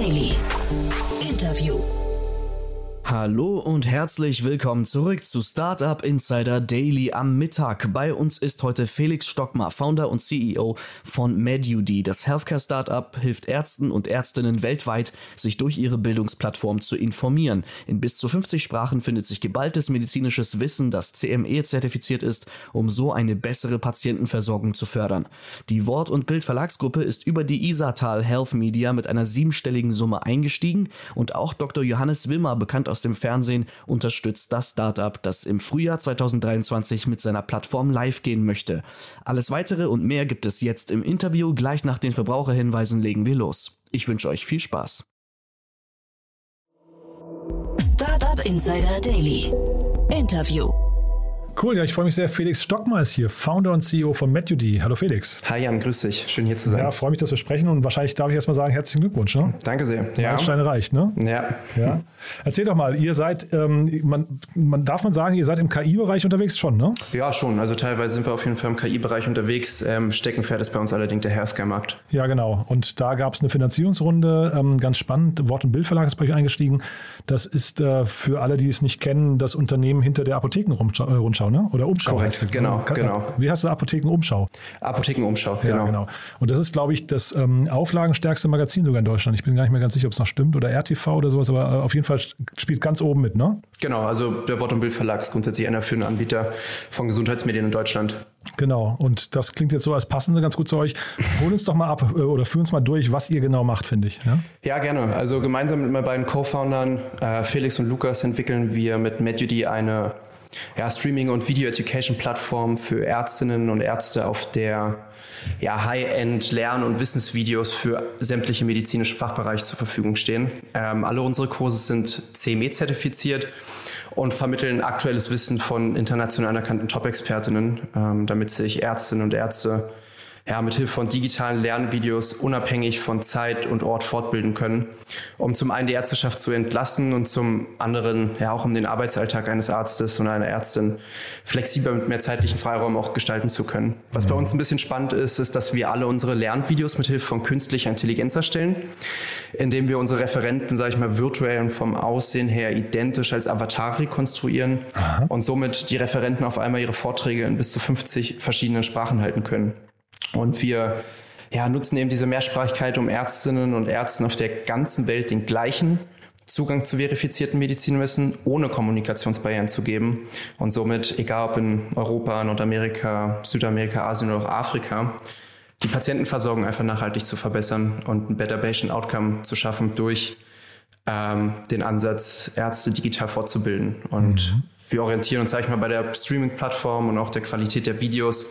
Daily. Hallo und herzlich willkommen zurück zu Startup Insider Daily am Mittag. Bei uns ist heute Felix Stockmar, Founder und CEO von MedUD. Das Healthcare-Startup hilft Ärzten und Ärztinnen weltweit, sich durch ihre Bildungsplattform zu informieren. In bis zu 50 Sprachen findet sich geballtes medizinisches Wissen, das CME zertifiziert ist, um so eine bessere Patientenversorgung zu fördern. Die Wort- und Bildverlagsgruppe ist über die Isatal Health Media mit einer siebenstelligen Summe eingestiegen und auch Dr. Johannes Wilmer, bekannt aus dem Fernsehen unterstützt das Startup, das im Frühjahr 2023 mit seiner Plattform live gehen möchte. Alles weitere und mehr gibt es jetzt im Interview. Gleich nach den Verbraucherhinweisen legen wir los. Ich wünsche euch viel Spaß. Startup Insider Daily. Interview. Cool, ja, ich freue mich sehr. Felix Stockmar ist hier, Founder und CEO von MedUD. Hallo Felix. Hi Jan, grüß dich. Schön hier zu sein. Ja, freue mich, dass wir sprechen und wahrscheinlich darf ich erstmal sagen, herzlichen Glückwunsch. Ne? Danke sehr. Ja. Meilenstein reicht, ne? Ja. ja. Erzähl doch mal, ihr seid, ähm, man, man, darf man sagen, ihr seid im KI-Bereich unterwegs schon, ne? Ja, schon. Also teilweise sind wir auf jeden Fall im KI-Bereich unterwegs. Ähm, Steckenpferd ist bei uns allerdings der Healthcare-Markt. Ja, genau. Und da gab es eine Finanzierungsrunde, ähm, ganz spannend. Wort- und Bildverlag ist bei euch eingestiegen. Das ist äh, für alle, die es nicht kennen, das Unternehmen hinter der Apothekenrundschau, ne? Oder Umschau. Korrekt, heißt genau, Kann, genau. Wie heißt du Apothekenumschau? Apothekenumschau, genau. Ja, genau. Und das ist, glaube ich, das ähm, auflagenstärkste Magazin sogar in Deutschland. Ich bin gar nicht mehr ganz sicher, ob es noch stimmt oder RTV oder sowas, aber äh, auf jeden Fall spielt ganz oben mit, ne? Genau, also der Wort- und Bildverlag ist grundsätzlich einer führende Anbieter von Gesundheitsmedien in Deutschland. Genau, und das klingt jetzt so, als passen sie ganz gut zu euch. Hol uns doch mal ab äh, oder führ uns mal durch, was ihr genau macht, finde ich. Ja? ja, gerne. Also gemeinsam mit meinen beiden Co-Foundern, äh, Felix und Lukas, entwickeln wir mit MedUD eine ja, Streaming- und Video-Education-Plattform für Ärztinnen und Ärzte, auf der ja, High-End Lern- und Wissensvideos für sämtliche medizinische Fachbereiche zur Verfügung stehen. Ähm, alle unsere Kurse sind CME-zertifiziert und vermitteln aktuelles Wissen von international anerkannten Top-Expertinnen, ähm, damit sich Ärztinnen und Ärzte ja, mit Hilfe von digitalen Lernvideos unabhängig von Zeit und Ort fortbilden können, um zum einen die Ärzteschaft zu entlassen und zum anderen ja auch um den Arbeitsalltag eines Arztes und einer Ärztin flexibler mit mehr zeitlichen Freiraum auch gestalten zu können. Was bei uns ein bisschen spannend ist, ist, dass wir alle unsere Lernvideos mit Hilfe von künstlicher Intelligenz erstellen, indem wir unsere Referenten, sage ich mal, virtuell und vom Aussehen her identisch als Avatar rekonstruieren Aha. und somit die Referenten auf einmal ihre Vorträge in bis zu 50 verschiedenen Sprachen halten können. Und wir ja, nutzen eben diese Mehrsprachigkeit, um Ärztinnen und Ärzten auf der ganzen Welt den gleichen Zugang zu verifizierten Medizinwissen ohne Kommunikationsbarrieren zu geben und somit, egal ob in Europa, Nordamerika, Südamerika, Asien oder auch Afrika, die Patientenversorgung einfach nachhaltig zu verbessern und ein Better Patient Outcome zu schaffen durch ähm, den Ansatz, Ärzte digital fortzubilden. Und mhm. wir orientieren uns, sage ich mal, bei der Streaming-Plattform und auch der Qualität der Videos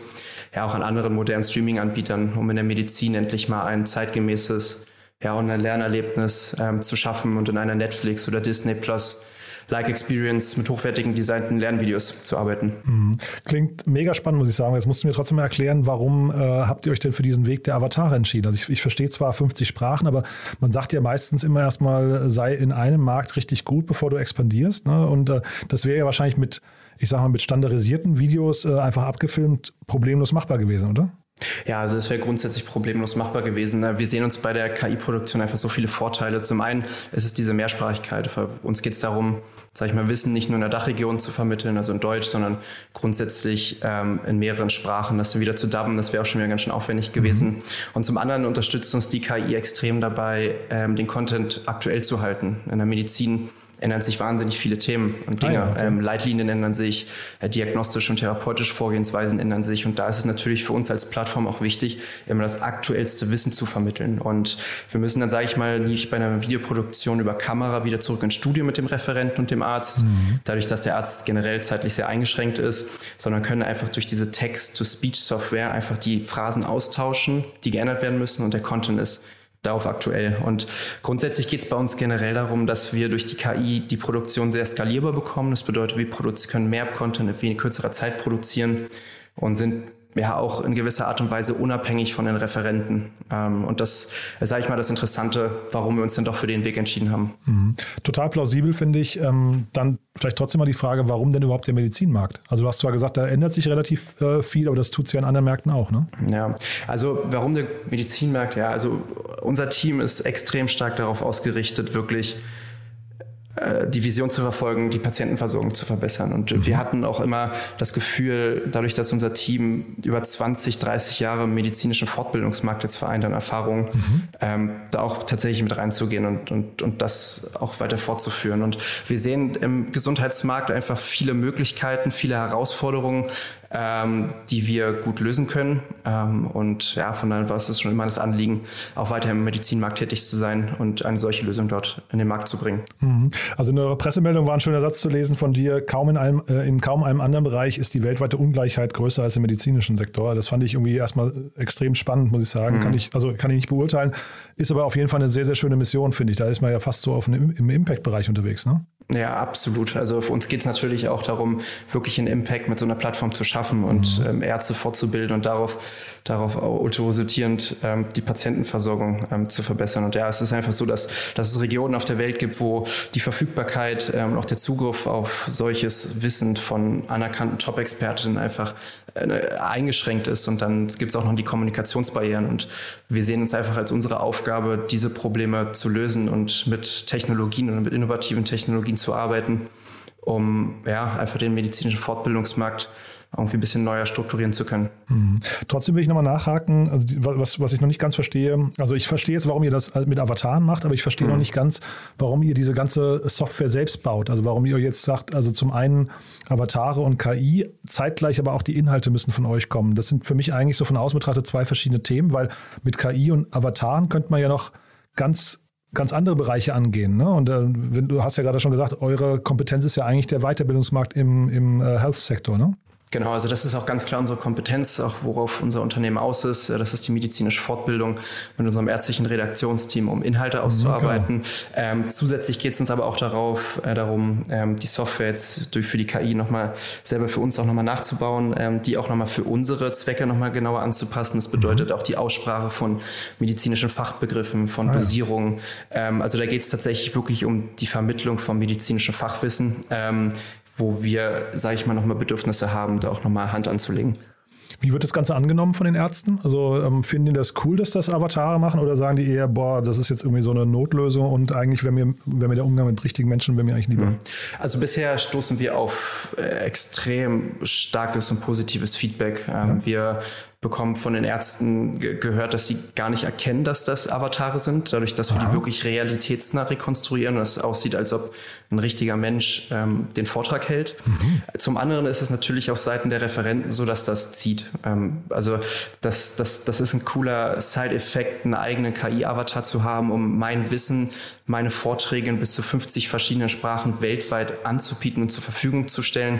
ja auch an anderen modernen Streaming-Anbietern, um in der Medizin endlich mal ein zeitgemäßes ja, Online-Lernerlebnis ähm, zu schaffen und in einer Netflix oder Disney Plus Like Experience mit hochwertigen designten Lernvideos zu arbeiten. Mhm. Klingt mega spannend, muss ich sagen. Jetzt musst du mir trotzdem mal erklären, warum äh, habt ihr euch denn für diesen Weg der Avatare entschieden? Also ich, ich verstehe zwar 50 Sprachen, aber man sagt ja meistens immer erstmal, sei in einem Markt richtig gut, bevor du expandierst. Ne? Und äh, das wäre ja wahrscheinlich mit ich sage mal, mit standardisierten Videos äh, einfach abgefilmt problemlos machbar gewesen, oder? Ja, also es wäre grundsätzlich problemlos machbar gewesen. Wir sehen uns bei der KI-Produktion einfach so viele Vorteile. Zum einen ist es diese Mehrsprachigkeit. Für uns geht es darum, sage ich mal, Wissen nicht nur in der Dachregion zu vermitteln, also in Deutsch, sondern grundsätzlich ähm, in mehreren Sprachen. Das wieder zu dubben, das wäre auch schon wieder ganz schön aufwendig gewesen. Mhm. Und zum anderen unterstützt uns die KI extrem dabei, ähm, den Content aktuell zu halten. In der Medizin ändern sich wahnsinnig viele Themen und Dinge. Ah ja, okay. ähm, Leitlinien ändern sich, äh, diagnostische und therapeutische Vorgehensweisen ändern sich. Und da ist es natürlich für uns als Plattform auch wichtig, immer das aktuellste Wissen zu vermitteln. Und wir müssen dann, sage ich mal, nicht bei einer Videoproduktion über Kamera wieder zurück ins Studio mit dem Referenten und dem Arzt, mhm. dadurch, dass der Arzt generell zeitlich sehr eingeschränkt ist, sondern können einfach durch diese Text-to-Speech-Software einfach die Phrasen austauschen, die geändert werden müssen und der Content ist darauf aktuell. Und grundsätzlich geht es bei uns generell darum, dass wir durch die KI die Produktion sehr skalierbar bekommen. Das bedeutet, wir können mehr Content in kürzerer Zeit produzieren und sind ja auch in gewisser Art und Weise unabhängig von den Referenten. Ähm, und das sage ich mal das Interessante, warum wir uns dann doch für den Weg entschieden haben. Mhm. Total plausibel finde ich. Ähm, dann vielleicht trotzdem mal die Frage, warum denn überhaupt der Medizinmarkt? Also du hast zwar gesagt, da ändert sich relativ äh, viel, aber das tut es ja in anderen Märkten auch, ne? Ja, also warum der Medizinmarkt? Ja, also unser Team ist extrem stark darauf ausgerichtet, wirklich äh, die Vision zu verfolgen, die Patientenversorgung zu verbessern. Und mhm. wir hatten auch immer das Gefühl, dadurch, dass unser Team über 20, 30 Jahre im medizinischen Fortbildungsmarkt jetzt vereint an Erfahrungen, mhm. ähm, da auch tatsächlich mit reinzugehen und, und, und das auch weiter fortzuführen. Und wir sehen im Gesundheitsmarkt einfach viele Möglichkeiten, viele Herausforderungen, ähm, die wir gut lösen können. Ähm, und ja, von daher war es schon immer das Anliegen, auch weiter im Medizinmarkt tätig zu sein und eine solche Lösung dort in den Markt zu bringen. Mhm. Also in eurer Pressemeldung war ein schöner Satz zu lesen von dir, kaum in, einem, äh, in kaum einem anderen Bereich ist die weltweite Ungleichheit größer als im medizinischen Sektor. Das fand ich irgendwie erstmal extrem spannend, muss ich sagen. Mhm. Kann ich, also kann ich nicht beurteilen, ist aber auf jeden Fall eine sehr, sehr schöne Mission, finde ich. Da ist man ja fast so auf einem, im Impact-Bereich unterwegs, ne? Ja, absolut. Also für uns geht es natürlich auch darum, wirklich einen Impact mit so einer Plattform zu schaffen und mhm. ähm, Ärzte fortzubilden und darauf, darauf ultrarosortierend ähm, die Patientenversorgung ähm, zu verbessern. Und ja, es ist einfach so, dass, dass es Regionen auf der Welt gibt, wo die Verfügbarkeit ähm, und auch der Zugriff auf solches Wissen von anerkannten Top-Expertinnen einfach eingeschränkt ist. Und dann gibt es auch noch die Kommunikationsbarrieren. Und wir sehen uns einfach als unsere Aufgabe, diese Probleme zu lösen und mit Technologien und mit innovativen Technologien zu arbeiten, um ja, einfach den medizinischen Fortbildungsmarkt irgendwie ein bisschen neuer strukturieren zu können. Mhm. Trotzdem will ich nochmal nachhaken, also was, was ich noch nicht ganz verstehe. Also ich verstehe jetzt, warum ihr das mit Avataren macht, aber ich verstehe mhm. noch nicht ganz, warum ihr diese ganze Software selbst baut. Also warum ihr jetzt sagt, also zum einen Avatare und KI, zeitgleich aber auch die Inhalte müssen von euch kommen. Das sind für mich eigentlich so von außen betrachtet zwei verschiedene Themen, weil mit KI und Avataren könnte man ja noch ganz ganz andere Bereiche angehen. Ne? Und äh, du hast ja gerade schon gesagt, eure Kompetenz ist ja eigentlich der Weiterbildungsmarkt im, im äh, Health-Sektor. Ne? Genau, also das ist auch ganz klar unsere Kompetenz, auch worauf unser Unternehmen aus ist. Das ist die medizinische Fortbildung mit unserem ärztlichen Redaktionsteam, um Inhalte auszuarbeiten. Ähm, zusätzlich geht es uns aber auch darauf, äh, darum, ähm, die Software jetzt durch für die KI nochmal selber für uns auch nochmal nachzubauen, ähm, die auch nochmal für unsere Zwecke nochmal genauer anzupassen. Das bedeutet mhm. auch die Aussprache von medizinischen Fachbegriffen, von ah, Dosierungen. Ähm, also da geht es tatsächlich wirklich um die Vermittlung von medizinischem Fachwissen ähm, wo wir, sage ich mal, nochmal Bedürfnisse haben, da auch nochmal Hand anzulegen. Wie wird das Ganze angenommen von den Ärzten? Also ähm, finden die das cool, dass das Avatare machen oder sagen die eher, boah, das ist jetzt irgendwie so eine Notlösung und eigentlich wäre mir, wär mir der Umgang mit richtigen Menschen wäre mir eigentlich lieber? Mhm. Also bisher stoßen wir auf äh, extrem starkes und positives Feedback. Ähm, ja. Wir bekommen von den Ärzten ge gehört, dass sie gar nicht erkennen, dass das Avatare sind, dadurch, dass wir Aha. die wirklich realitätsnah rekonstruieren und es aussieht, als ob ein richtiger Mensch ähm, den Vortrag hält. Mhm. Zum anderen ist es natürlich auf Seiten der Referenten so, dass das zieht. Ähm, also das, das, das ist ein cooler Side-Effekt, einen eigenen KI-Avatar zu haben, um mein Wissen, meine Vorträge in bis zu 50 verschiedenen Sprachen weltweit anzubieten und zur Verfügung zu stellen.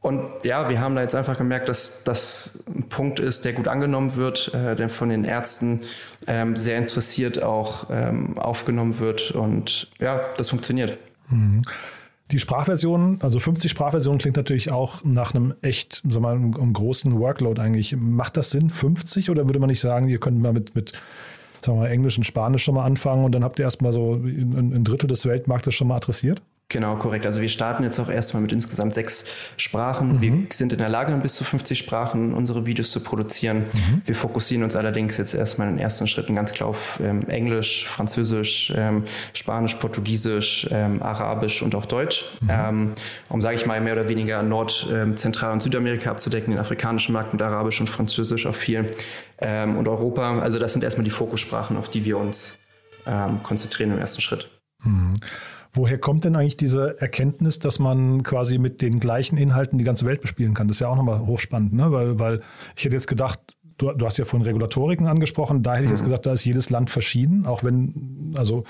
Und ja, wir haben da jetzt einfach gemerkt, dass das ein Punkt ist, der gut angenommen wird, äh, der von den Ärzten ähm, sehr interessiert auch ähm, aufgenommen wird. Und ja, das funktioniert. Mhm. Die Sprachversion, also 50 Sprachversionen klingt natürlich auch nach einem echt, wir mal, einem großen Workload eigentlich. Macht das Sinn, 50? Oder würde man nicht sagen, ihr könnt mal mit, mit sagen wir mal, Englisch und Spanisch schon mal anfangen und dann habt ihr erstmal so ein, ein Drittel des Weltmarktes schon mal adressiert? Genau, korrekt. Also wir starten jetzt auch erstmal mit insgesamt sechs Sprachen. Mhm. Wir sind in der Lage, bis zu 50 Sprachen unsere Videos zu produzieren. Mhm. Wir fokussieren uns allerdings jetzt erstmal in den ersten Schritten ganz klar auf ähm, Englisch, Französisch, ähm, Spanisch, Portugiesisch, ähm, Arabisch und auch Deutsch, mhm. Ähm, um, sage ich mal, mehr oder weniger Nord-, ähm, Zentral- und Südamerika abzudecken, den afrikanischen Markt mit Arabisch und Französisch auch viel ähm, und Europa. Also das sind erstmal die Fokussprachen, auf die wir uns konzentrieren im ersten Schritt. Woher kommt denn eigentlich diese Erkenntnis, dass man quasi mit den gleichen Inhalten die ganze Welt bespielen kann? Das ist ja auch nochmal hochspannend, ne? weil, weil ich hätte jetzt gedacht, du, du hast ja von Regulatoriken angesprochen, da hätte ich jetzt mhm. gesagt, da ist jedes Land verschieden, auch wenn, also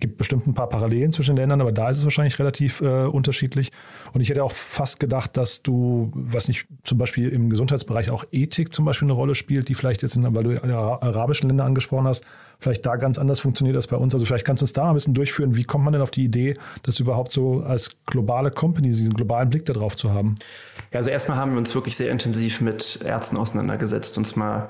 gibt bestimmt ein paar Parallelen zwischen den Ländern, aber da ist es wahrscheinlich relativ äh, unterschiedlich. Und ich hätte auch fast gedacht, dass du, was nicht, zum Beispiel im Gesundheitsbereich auch Ethik zum Beispiel eine Rolle spielt, die vielleicht jetzt, in, weil du arabischen Länder angesprochen hast, vielleicht da ganz anders funktioniert als bei uns. Also vielleicht kannst du uns da mal ein bisschen durchführen. Wie kommt man denn auf die Idee, das überhaupt so als globale Company, diesen globalen Blick darauf zu haben? Ja, also erstmal haben wir uns wirklich sehr intensiv mit Ärzten auseinandergesetzt, uns mal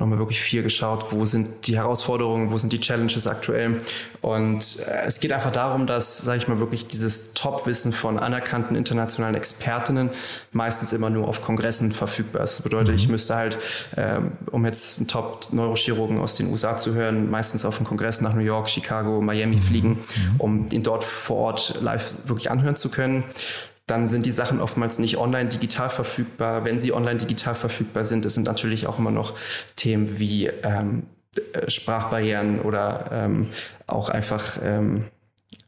nochmal wirklich viel geschaut, wo sind die Herausforderungen, wo sind die Challenges aktuell. Und äh, es geht einfach darum, dass, sage ich mal, wirklich dieses Top-Wissen von anerkannten internationalen Expertinnen meistens immer nur auf Kongressen verfügbar ist. Das bedeutet, mhm. ich müsste halt, ähm, um jetzt einen Top-Neurochirurgen aus den USA zu hören, meistens auf einen Kongress nach New York, Chicago, Miami mhm. fliegen, mhm. um ihn dort vor Ort live wirklich anhören zu können dann sind die Sachen oftmals nicht online digital verfügbar. Wenn sie online digital verfügbar sind, es sind natürlich auch immer noch Themen wie ähm, äh, Sprachbarrieren oder ähm, auch einfach ähm,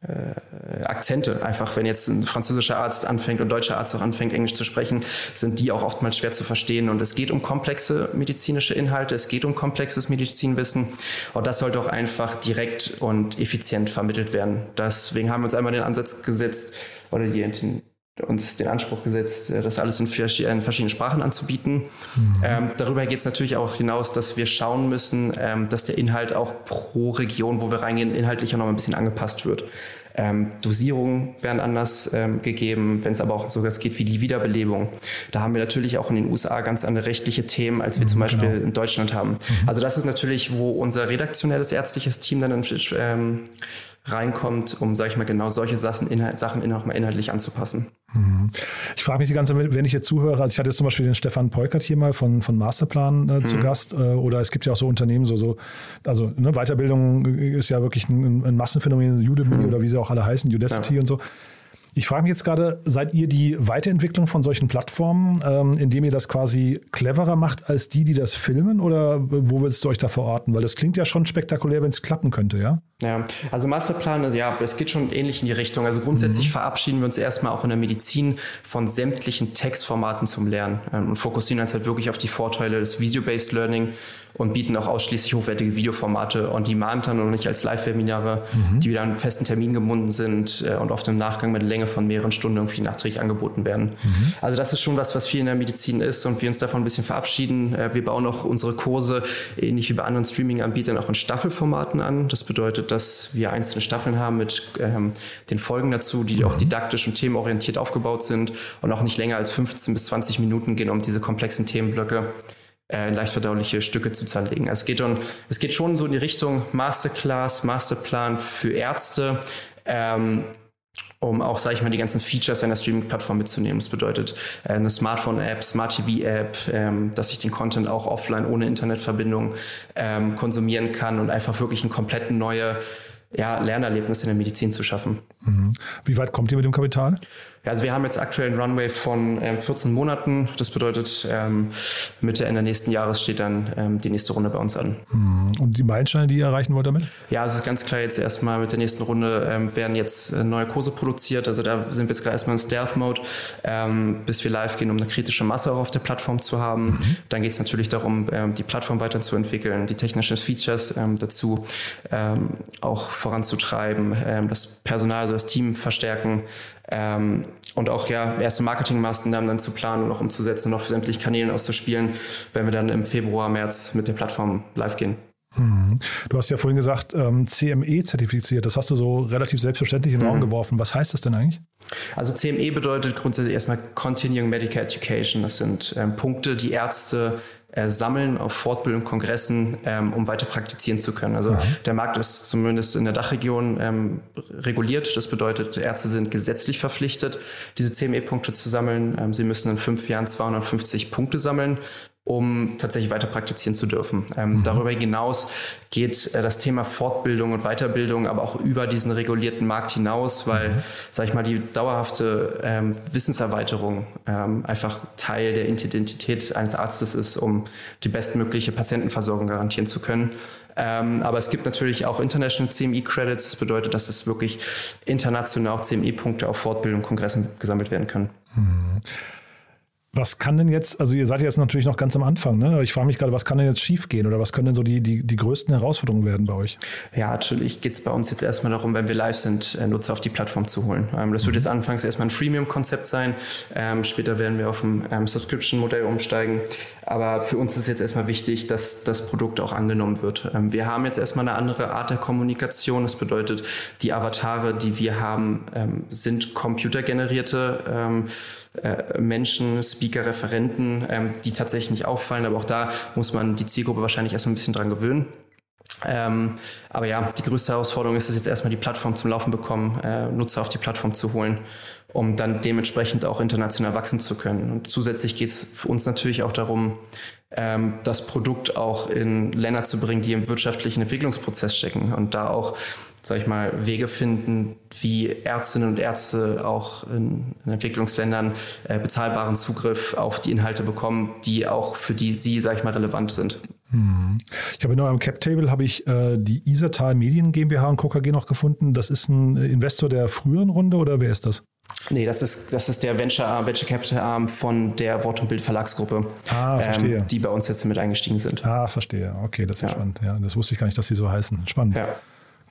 äh, Akzente. Einfach, wenn jetzt ein französischer Arzt anfängt und deutscher Arzt auch anfängt, Englisch zu sprechen, sind die auch oftmals schwer zu verstehen. Und es geht um komplexe medizinische Inhalte, es geht um komplexes Medizinwissen. Und das sollte auch einfach direkt und effizient vermittelt werden. Deswegen haben wir uns einmal den Ansatz gesetzt oder die, uns den Anspruch gesetzt, äh, das alles in, verschiedenen Sprachen anzubieten. Mhm. Ähm, darüber geht es natürlich auch hinaus, dass wir schauen müssen, ähm, dass der Inhalt auch pro Region, wo wir reingehen, inhaltlich auch noch ein bisschen angepasst wird. Ähm, Dosierungen werden anders ähm, gegeben, wenn es aber auch so was geht wie die Wiederbelebung. Da haben wir natürlich auch in den USA ganz andere rechtliche Themen, als wir mhm, zum Beispiel genau. in Deutschland haben. Mhm. Also das ist natürlich, wo unser redaktionelles ärztliches Team dann ähm, reinkommt, um, sage ich mal, genau solche Sachen, Inhalt, Sachen nochmal inhaltlich anzupassen. Mhm. Ich frage mich die ganze Zeit, wenn ich jetzt zuhöre, also ich hatte jetzt zum Beispiel den Stefan Peukert hier mal von, von Masterplan äh, zu mhm. Gast, äh, oder es gibt ja auch so Unternehmen, so, so also ne, Weiterbildung ist ja wirklich ein, ein Massenphänomen, Udemy mhm. oder wie sie auch alle heißen, Udacity ja. und so. Ich frage mich jetzt gerade, seid ihr die Weiterentwicklung von solchen Plattformen, ähm, indem ihr das quasi cleverer macht als die, die das filmen? Oder wo willst du euch da verorten? Weil das klingt ja schon spektakulär, wenn es klappen könnte, ja? Ja, also Masterplan, ja, es geht schon ähnlich in die Richtung. Also grundsätzlich mhm. verabschieden wir uns erstmal auch in der Medizin von sämtlichen Textformaten zum Lernen ähm, und fokussieren uns halt wirklich auf die Vorteile des Video-Based Learning und bieten auch ausschließlich hochwertige Videoformate on demand an und nicht als Live-Webinare, mhm. die wieder an festen Termin gebunden sind äh, und oft im Nachgang mit Länge von mehreren Stunden irgendwie nachträglich angeboten werden. Mhm. Also das ist schon was, was viel in der Medizin ist und wir uns davon ein bisschen verabschieden. Äh, wir bauen auch unsere Kurse ähnlich wie bei anderen Streaming-Anbietern auch in Staffelformaten an. Das bedeutet, dass wir einzelne Staffeln haben mit ähm, den Folgen dazu, die mhm. auch didaktisch und themenorientiert aufgebaut sind und auch nicht länger als 15 bis 20 Minuten gehen, um diese komplexen Themenblöcke äh, leicht verdauliche Stücke zu zerlegen. Also es geht, um, es geht schon so in die Richtung Masterclass, Masterplan für Ärzte. Ähm, um auch, sage ich mal, die ganzen Features einer Streaming-Plattform mitzunehmen. Das bedeutet äh, eine Smartphone-App, Smart-TV-App, ähm, dass ich den Content auch offline ohne Internetverbindung ähm, konsumieren kann und einfach wirklich ein komplett neue ja, Lernerlebnis in der Medizin zu schaffen. Mhm. Wie weit kommt ihr mit dem Kapital? Ja, also wir haben jetzt aktuell einen Runway von ähm, 14 Monaten. Das bedeutet, ähm, Mitte Ende nächsten Jahres steht dann ähm, die nächste Runde bei uns an. Mhm. Und die Meilensteine, die ihr erreichen wollt damit? Ja, es ist ganz klar jetzt erstmal mit der nächsten Runde ähm, werden jetzt äh, neue Kurse produziert. Also da sind wir jetzt gerade erstmal in Stealth-Mode, ähm, bis wir live gehen, um eine kritische Masse auch auf der Plattform zu haben. Mhm. Dann geht es natürlich darum, ähm, die Plattform weiterzuentwickeln, die technischen Features dazu auch voranzutreiben, das Personal, also das Team verstärken ähm, und auch ja erste Marketingmaßnahmen dann zu planen und auch umzusetzen und auf sämtlichen Kanälen auszuspielen, wenn wir dann im Februar, März mit der Plattform live gehen. Hm. Du hast ja vorhin gesagt, ähm, CME zertifiziert. Das hast du so relativ selbstverständlich in den Raum mhm. geworfen. Was heißt das denn eigentlich? Also CME bedeutet grundsätzlich erstmal Continuing Medical Education. Das sind ähm, Punkte, die Ärzte äh, sammeln auf Fortbildung, Kongressen, ähm, um weiter praktizieren zu können. Also ja. der Markt ist zumindest in der Dachregion ähm, reguliert. Das bedeutet, Ärzte sind gesetzlich verpflichtet, diese CME-Punkte zu sammeln. Ähm, sie müssen in fünf Jahren 250 Punkte sammeln um tatsächlich weiter praktizieren zu dürfen. Ähm, mhm. Darüber hinaus geht äh, das Thema Fortbildung und Weiterbildung aber auch über diesen regulierten Markt hinaus, weil, mhm. sag ich mal, die dauerhafte ähm, Wissenserweiterung ähm, einfach Teil der Identität eines Arztes ist, um die bestmögliche Patientenversorgung garantieren zu können. Ähm, aber es gibt natürlich auch International CME Credits. Das bedeutet, dass es wirklich international auch CME-Punkte auf Fortbildung, Kongressen gesammelt werden können. Mhm. Was kann denn jetzt, also ihr seid jetzt natürlich noch ganz am Anfang, ne? Ich frage mich gerade, was kann denn jetzt schiefgehen oder was können denn so die, die, die größten Herausforderungen werden bei euch? Ja, natürlich geht es bei uns jetzt erstmal darum, wenn wir live sind, äh, Nutzer auf die Plattform zu holen. Ähm, das wird jetzt anfangs erstmal ein Freemium-Konzept sein. Ähm, später werden wir auf ein ähm, Subscription-Modell umsteigen. Aber für uns ist jetzt erstmal wichtig, dass das Produkt auch angenommen wird. Wir haben jetzt erstmal eine andere Art der Kommunikation. Das bedeutet, die Avatare, die wir haben, sind computergenerierte äh, Menschen, Speaker, Referenten, ähm, die tatsächlich nicht auffallen, aber auch da muss man die Zielgruppe wahrscheinlich erstmal ein bisschen dran gewöhnen. Ähm, aber ja, die größte Herausforderung ist es jetzt erstmal die Plattform zum Laufen bekommen, äh, Nutzer auf die Plattform zu holen, um dann dementsprechend auch international wachsen zu können. Und zusätzlich geht es für uns natürlich auch darum, ähm, das Produkt auch in Länder zu bringen, die im wirtschaftlichen Entwicklungsprozess stecken und da auch sag ich mal, Wege finden, wie Ärztinnen und Ärzte auch in, in Entwicklungsländern äh, bezahlbaren Zugriff auf die Inhalte bekommen, die auch für die sie, sag ich mal, relevant sind. Hm. Ich habe in eurem Cap-Table habe ich äh, die Isatal Medien GmbH und KKG noch gefunden. Das ist ein Investor der früheren Runde oder wer ist das? Nee, das ist, das ist der Venture, Venture Capital Arm von der Wort und Bild Verlagsgruppe, ah. Ähm, die bei uns jetzt mit eingestiegen sind. Ah, verstehe. Okay, das ist ja. spannend. Ja, das wusste ich gar nicht, dass sie so heißen. Spannend. Ja.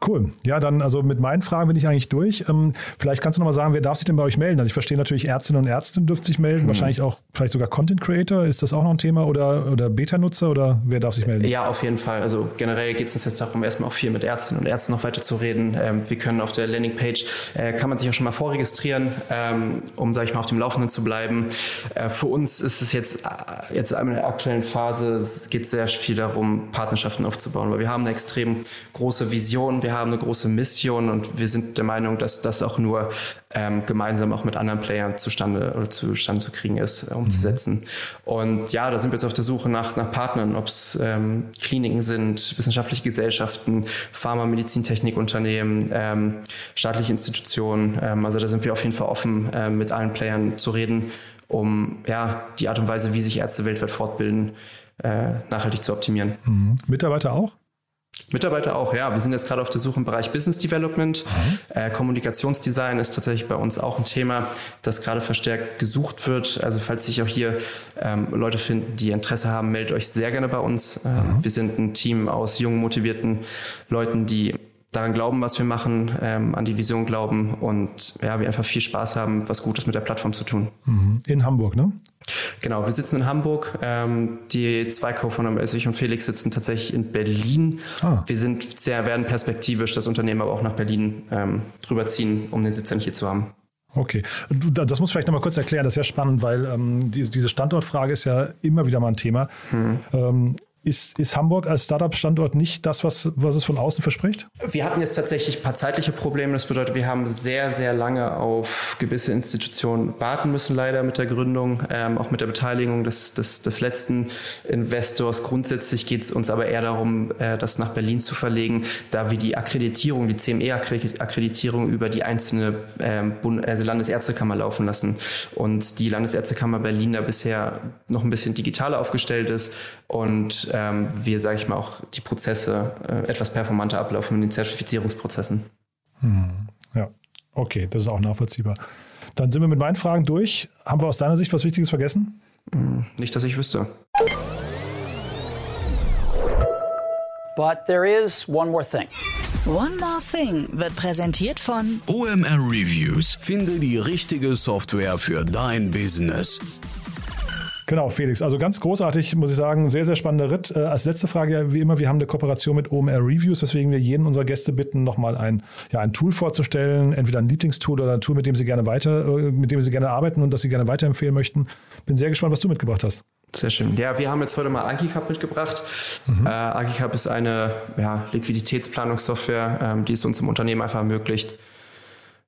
Cool. Ja, dann also mit meinen Fragen bin ich eigentlich durch. Ähm, vielleicht kannst du noch mal sagen, wer darf sich denn bei euch melden? Also ich verstehe natürlich, Ärztinnen und Ärzte dürfen sich melden, hm. wahrscheinlich auch vielleicht sogar Content Creator. Ist das auch noch ein Thema oder, oder Beta-Nutzer oder wer darf sich melden? Ja, auf jeden Fall. Also generell geht es uns jetzt darum, erstmal auch viel mit Ärztinnen und Ärzten noch weiter zu reden. Ähm, wir können auf der Landingpage, äh, kann man sich auch schon mal vorregistrieren, ähm, um, sage ich mal, auf dem Laufenden zu bleiben. Äh, für uns ist es jetzt, äh, jetzt in der aktuellen Phase, es geht sehr viel darum, Partnerschaften aufzubauen, weil wir haben eine extrem große Vision, wir haben eine große Mission und wir sind der Meinung, dass das auch nur ähm, gemeinsam auch mit anderen Playern zustande oder zustande zu kriegen ist, äh, umzusetzen. Mhm. Und ja, da sind wir jetzt auf der Suche nach, nach Partnern, ob es ähm, Kliniken sind, wissenschaftliche Gesellschaften, Pharma, Medizintechnikunternehmen, ähm, staatliche Institutionen. Ähm, also da sind wir auf jeden Fall offen, äh, mit allen Playern zu reden, um ja die Art und Weise, wie sich Ärzte weltweit fortbilden, äh, nachhaltig zu optimieren. Mhm. Mitarbeiter auch? Mitarbeiter auch, ja. Wir sind jetzt gerade auf der Suche im Bereich Business Development. Mhm. Äh, Kommunikationsdesign ist tatsächlich bei uns auch ein Thema, das gerade verstärkt gesucht wird. Also falls sich auch hier ähm, Leute finden, die Interesse haben, meldet euch sehr gerne bei uns. Ähm, mhm. Wir sind ein Team aus jungen, motivierten Leuten, die daran glauben, was wir machen, ähm, an die Vision glauben und ja, wir einfach viel Spaß haben, was Gutes mit der Plattform zu tun. Mhm. In Hamburg, ne? Genau, wir sitzen in Hamburg. Ähm, die zwei Co-Founder, also ich und Felix, sitzen tatsächlich in Berlin. Ah. Wir sind sehr, werden perspektivisch das Unternehmen aber auch nach Berlin ähm, rüberziehen, um den Sitz dann hier zu haben. Okay, das muss vielleicht nochmal kurz erklären, das ist ja spannend, weil ähm, diese, Standortfrage ist ja immer wieder mal ein Thema. Mhm. Ist, ist Hamburg als Startup-Standort nicht das, was, was es von außen verspricht? Wir hatten jetzt tatsächlich ein paar zeitliche Probleme. Das bedeutet, wir haben sehr, sehr lange auf gewisse Institutionen warten müssen, leider mit der Gründung, ähm, auch mit der Beteiligung des, des, des letzten Investors. Grundsätzlich geht es uns aber eher darum, äh, das nach Berlin zu verlegen, da wir die Akkreditierung, die CME-Akkreditierung über die einzelne ähm, also Landesärztekammer laufen lassen. Und die Landesärztekammer Berlin da bisher noch ein bisschen digitaler aufgestellt ist und ähm, wir, sage ich mal, auch die Prozesse äh, etwas performanter ablaufen in den Zertifizierungsprozessen. Hm, ja, okay, das ist auch nachvollziehbar. Dann sind wir mit meinen Fragen durch. Haben wir aus deiner Sicht was Wichtiges vergessen? Hm, nicht, dass ich wüsste. But there is one more thing. One More Thing wird präsentiert von OMR Reviews. Finde die richtige Software für dein Business. Genau, Felix. Also ganz großartig, muss ich sagen. Sehr, sehr spannender Ritt. Äh, als letzte Frage, wie immer, wir haben eine Kooperation mit OMR Reviews, weswegen wir jeden unserer Gäste bitten, nochmal ein, ja, ein Tool vorzustellen, entweder ein Lieblingstool oder ein Tool, mit dem sie gerne weiter, äh, mit dem sie gerne arbeiten und das sie gerne weiterempfehlen möchten. Bin sehr gespannt, was du mitgebracht hast. Sehr schön. Ja, wir haben jetzt heute mal Agicap mitgebracht. Mhm. Äh, Agicap ist eine ja, Liquiditätsplanungssoftware, ähm, die es uns im Unternehmen einfach ermöglicht,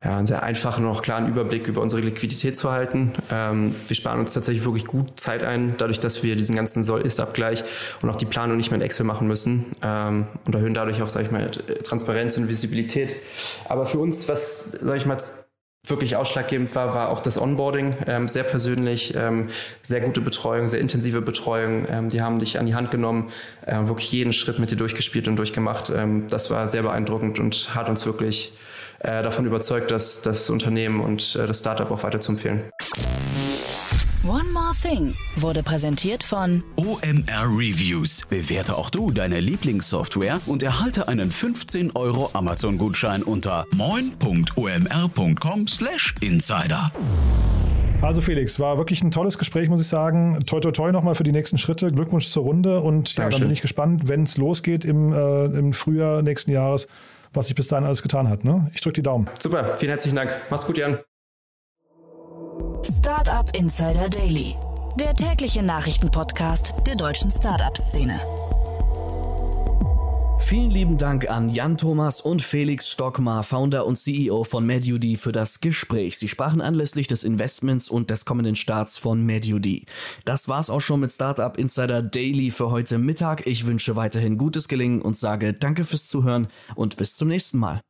ja, einen sehr einfachen und auch klaren Überblick über unsere Liquidität zu halten. Ähm, wir sparen uns tatsächlich wirklich gut Zeit ein, dadurch, dass wir diesen ganzen Soll-Ist-Abgleich und auch die Planung nicht mehr in Excel machen müssen ähm, und erhöhen dadurch auch, sage ich mal, Transparenz und Visibilität. Aber für uns, was, sage ich mal, wirklich ausschlaggebend war, war auch das Onboarding. Ähm, sehr persönlich, ähm, sehr gute Betreuung, sehr intensive Betreuung. Ähm, die haben dich an die Hand genommen, äh, wirklich jeden Schritt mit dir durchgespielt und durchgemacht. Ähm, das war sehr beeindruckend und hat uns wirklich äh, davon überzeugt, dass das Unternehmen und äh, das Startup auch weiter zu empfehlen. One More Thing wurde präsentiert von OMR Reviews. Bewerte auch du deine Lieblingssoftware und erhalte einen 15 Euro Amazon-Gutschein unter moin.omr.com/insider. Also Felix, war wirklich ein tolles Gespräch, muss ich sagen. Toi toi toi nochmal für die nächsten Schritte. Glückwunsch zur Runde und ja, dann bin ich gespannt, wenn es losgeht im, äh, im Frühjahr nächsten Jahres was sich bis dahin alles getan hat. Ne? Ich drücke die Daumen. Super, vielen herzlichen Dank. Mach's gut, Jan. Startup Insider Daily der tägliche Nachrichtenpodcast der deutschen Startup-Szene. Vielen lieben Dank an Jan Thomas und Felix Stockmar, Founder und CEO von MedUD, für das Gespräch. Sie sprachen anlässlich des Investments und des kommenden Starts von MedUD. Das war's auch schon mit Startup Insider Daily für heute Mittag. Ich wünsche weiterhin gutes Gelingen und sage Danke fürs Zuhören und bis zum nächsten Mal.